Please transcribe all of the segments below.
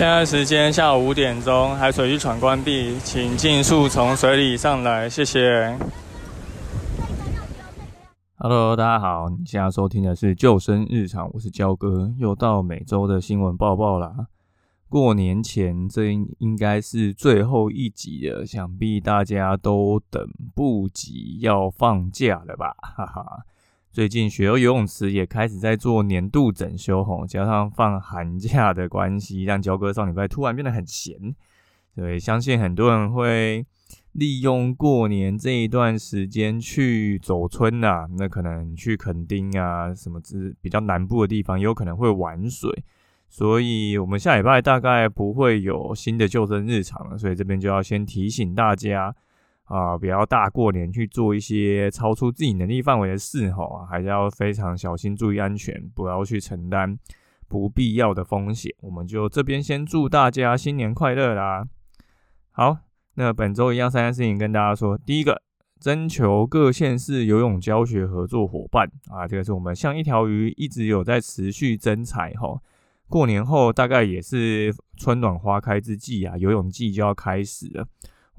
现在时间下午五点钟，海水浴场关闭，请尽速从水里上来，谢谢。Hello，大家好，你现在收听的是救生日常，我是焦哥，又到每周的新闻报报啦。过年前，这应应该是最后一集了，想必大家都等不及要放假了吧？哈哈。最近学游泳池也开始在做年度整修吼，加上放寒假的关系，让焦哥上礼拜突然变得很闲。对，相信很多人会利用过年这一段时间去走村呐，那可能去垦丁啊，什么之比较南部的地方，也有可能会玩水。所以，我们下礼拜大概不会有新的救生日常了，所以这边就要先提醒大家。啊，不要大过年去做一些超出自己能力范围的事哈，还是要非常小心，注意安全，不要去承担不必要的风险。我们就这边先祝大家新年快乐啦！好，那本周一样三件事情跟大家说，第一个，征求各县市游泳教学合作伙伴啊，这个是我们像一条鱼一直有在持续增采哈。过年后大概也是春暖花开之际啊，游泳季就要开始了。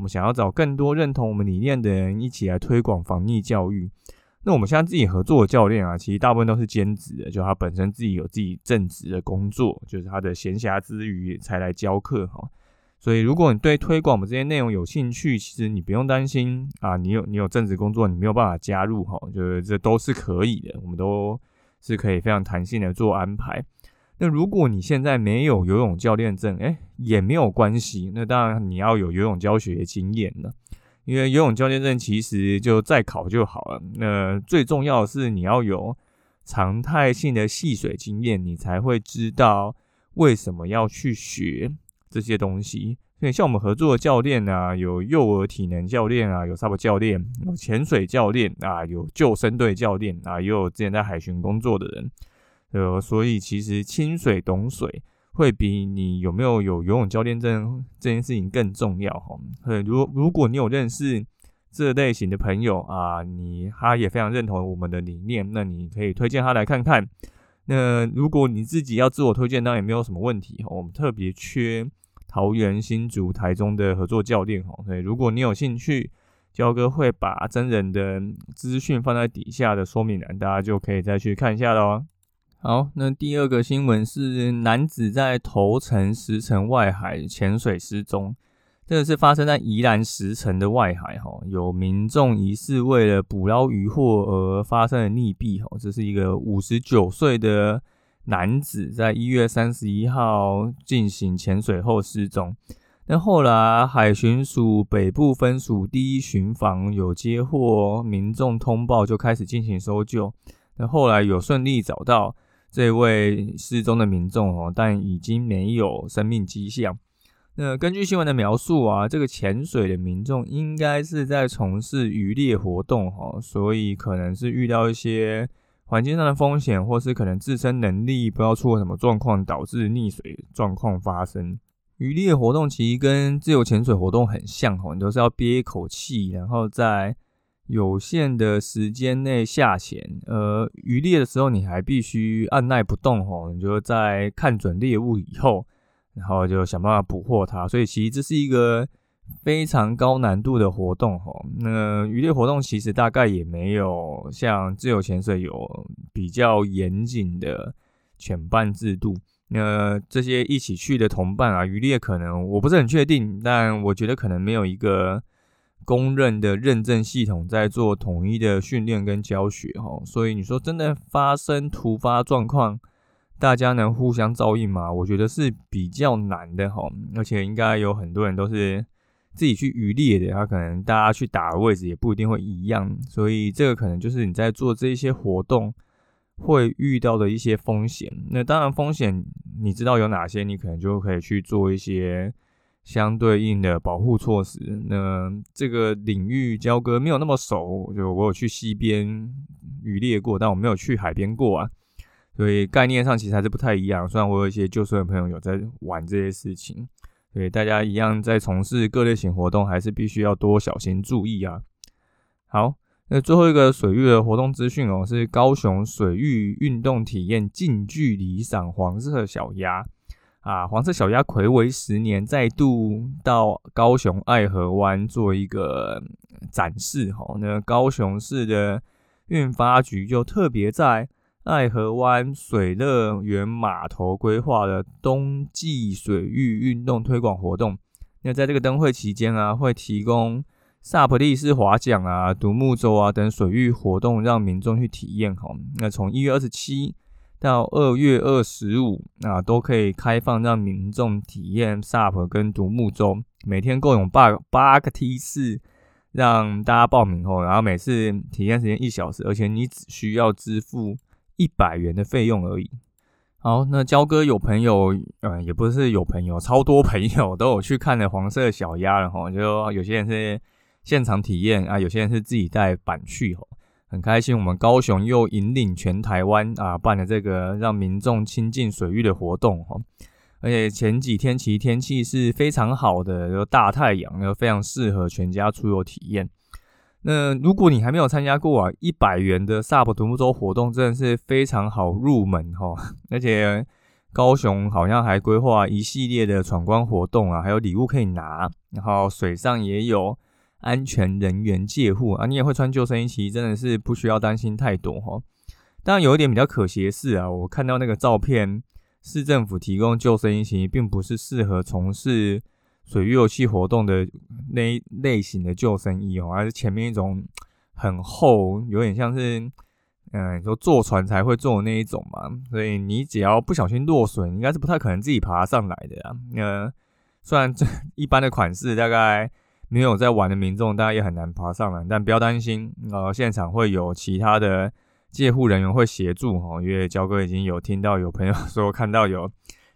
我们想要找更多认同我们理念的人一起来推广防溺教育。那我们现在自己合作的教练啊，其实大部分都是兼职的，就他本身自己有自己正职的工作，就是他的闲暇之余才来教课哈。所以如果你对推广我们这些内容有兴趣，其实你不用担心啊，你有你有正职工作，你没有办法加入哈，就是这都是可以的，我们都是可以非常弹性的做安排。那如果你现在没有游泳教练证，哎，也没有关系。那当然你要有游泳教学经验了，因为游泳教练证其实就再考就好了。那最重要的是你要有常态性的戏水经验，你才会知道为什么要去学这些东西。所以像我们合作的教练啊，有幼儿体能教练啊，有 SUP 教练，有潜水教练啊，有救生队教练啊，也有之前在海巡工作的人。呃，所以其实清水懂水会比你有没有有游泳教练证这件事情更重要哈。呃，如如果你有认识这类型的朋友啊，你他也非常认同我们的理念，那你可以推荐他来看看。那如果你自己要自我推荐，当然也没有什么问题。我们特别缺桃园、新竹、台中的合作教练哈。所以如果你有兴趣，焦哥会把真人的资讯放在底下的说明栏，大家就可以再去看一下喽。好，那第二个新闻是男子在头城石城外海潜水失踪，这个是发生在宜兰石城的外海哈，有民众疑似为了捕捞渔获而发生了溺毙哈，这是一个五十九岁的男子，在一月三十一号进行潜水后失踪，那后来海巡署北部分署第一巡防有接获民众通报，就开始进行搜救，那后来有顺利找到。这位失踪的民众哦，但已经没有生命迹象。那根据新闻的描述啊，这个潜水的民众应该是在从事渔猎活动哈，所以可能是遇到一些环境上的风险，或是可能自身能力不知道出了什么状况，导致溺水状况发生。渔猎活动其实跟自由潜水活动很像哈，你都是要憋一口气，然后再。有限的时间内下潜，呃，渔猎的时候你还必须按耐不动吼，你就在看准猎物以后，然后就想办法捕获它。所以其实这是一个非常高难度的活动吼。那渔猎活动其实大概也没有像自由潜水有比较严谨的潜伴制度。那这些一起去的同伴啊，渔猎可能我不是很确定，但我觉得可能没有一个。公认的认证系统在做统一的训练跟教学哈，所以你说真的发生突发状况，大家能互相照应吗？我觉得是比较难的哈，而且应该有很多人都是自己去渔猎的，他可能大家去打的位置也不一定会一样，所以这个可能就是你在做这一些活动会遇到的一些风险。那当然，风险你知道有哪些，你可能就可以去做一些相对应的保护措施。那这个领域交割没有那么熟，就我有去溪边渔猎过，但我没有去海边过啊。所以概念上其实还是不太一样。虽然我有一些旧生的朋友有在玩这些事情，所以大家一样在从事各类型活动，还是必须要多小心注意啊。好，那最后一个水域的活动资讯哦，是高雄水域运动体验近距离赏黄色小鸭啊。黄色小鸭魁违十年，再度到高雄爱河湾做一个展示哈。那高雄市的运发局就特别在。爱河湾水乐园码头规划的冬季水域运动推广活动，那在这个灯会期间啊，会提供萨普利斯划桨啊、独木舟啊等水域活动，让民众去体验哈。那从一月二十七到二月二十五啊，都可以开放让民众体验 SUP 跟独木舟，每天共有八八个梯次，让大家报名后，然后每次体验时间一小时，而且你只需要支付。一百元的费用而已。好，那焦哥有朋友，嗯，也不是有朋友，超多朋友都有去看了黄色小鸭了哈。就有些人是现场体验啊，有些人是自己带板去哈，很开心。我们高雄又引领全台湾啊，办了这个让民众亲近水域的活动哈。而且前几天其实天气是非常好的，有大太阳，又非常适合全家出游体验。那如果你还没有参加过啊，一百元的 SUP 独木舟活动真的是非常好入门哈，而且高雄好像还规划一系列的闯关活动啊，还有礼物可以拿，然后水上也有安全人员借护啊，你也会穿救生衣，其实真的是不需要担心太多哈。当然有一点比较可惜的是啊，我看到那个照片，市政府提供救生衣其实并不是适合从事。水域游戏活动的那一类型的救生衣哦，还是前面一种很厚，有点像是嗯，你说坐船才会坐的那一种嘛。所以你只要不小心落水，应该是不太可能自己爬上来的啊。呃，虽然这 一般的款式，大概没有在玩的民众，大家也很难爬上来。但不要担心，呃，现场会有其他的借护人员会协助哈。因为焦哥已经有听到有朋友说看到有。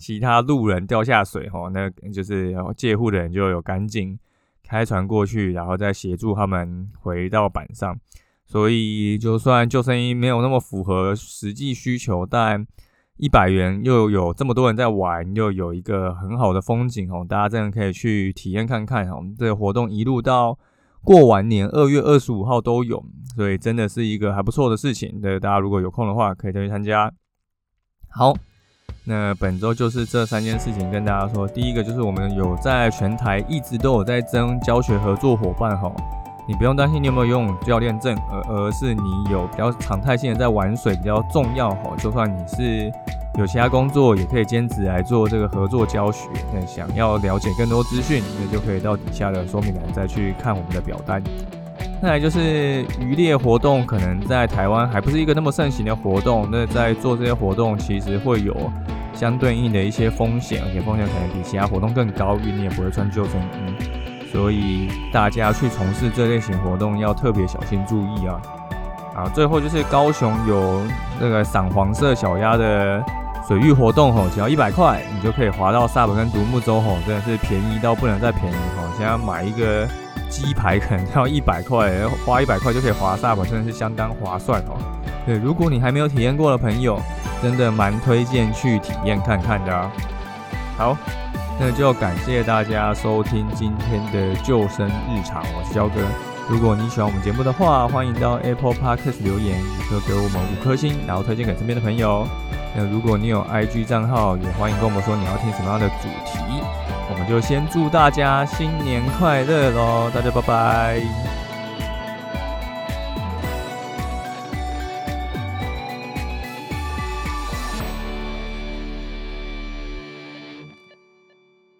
其他路人掉下水，吼，那就是借护的人就有赶紧开船过去，然后再协助他们回到板上。所以，就算救生衣没有那么符合实际需求，但一百元又有这么多人在玩，又有一个很好的风景，哦，大家真的可以去体验看看。哦，这个活动一路到过完年二月二十五号都有，所以真的是一个还不错的事情。对，大家如果有空的话，可以再去参加。好。那本周就是这三件事情跟大家说。第一个就是我们有在全台一直都有在争教学合作伙伴哈，你不用担心你有没有游泳教练证，而而是你有比较常态性的在玩水比较重要哈。就算你是有其他工作，也可以兼职来做这个合作教学。那想要了解更多资讯，那就可以到底下的说明栏再去看我们的表单。再来就是渔猎活动，可能在台湾还不是一个那么盛行的活动。那在做这些活动，其实会有。相对应的一些风险，而且风险可能比其他活动更高，因为你也不会穿救生衣，所以大家去从事这类型活动要特别小心注意啊！啊，最后就是高雄有那个赏黄色小鸭的水域活动吼，只要一百块，你就可以划到萨本跟独木舟吼，真的是便宜到不能再便宜吼！现在买一个鸡排可能要一百块，花一百块就可以划萨本，真的是相当划算哦。对，如果你还没有体验过的朋友，真的蛮推荐去体验看看的。好，那就感谢大家收听今天的救生日常，我是焦哥。如果你喜欢我们节目的话，欢迎到 Apple Podcast 留言，就给我们五颗星，然后推荐给身边的朋友。那如果你有 IG 账号，也欢迎跟我们说你要听什么样的主题。我们就先祝大家新年快乐喽！大家拜拜。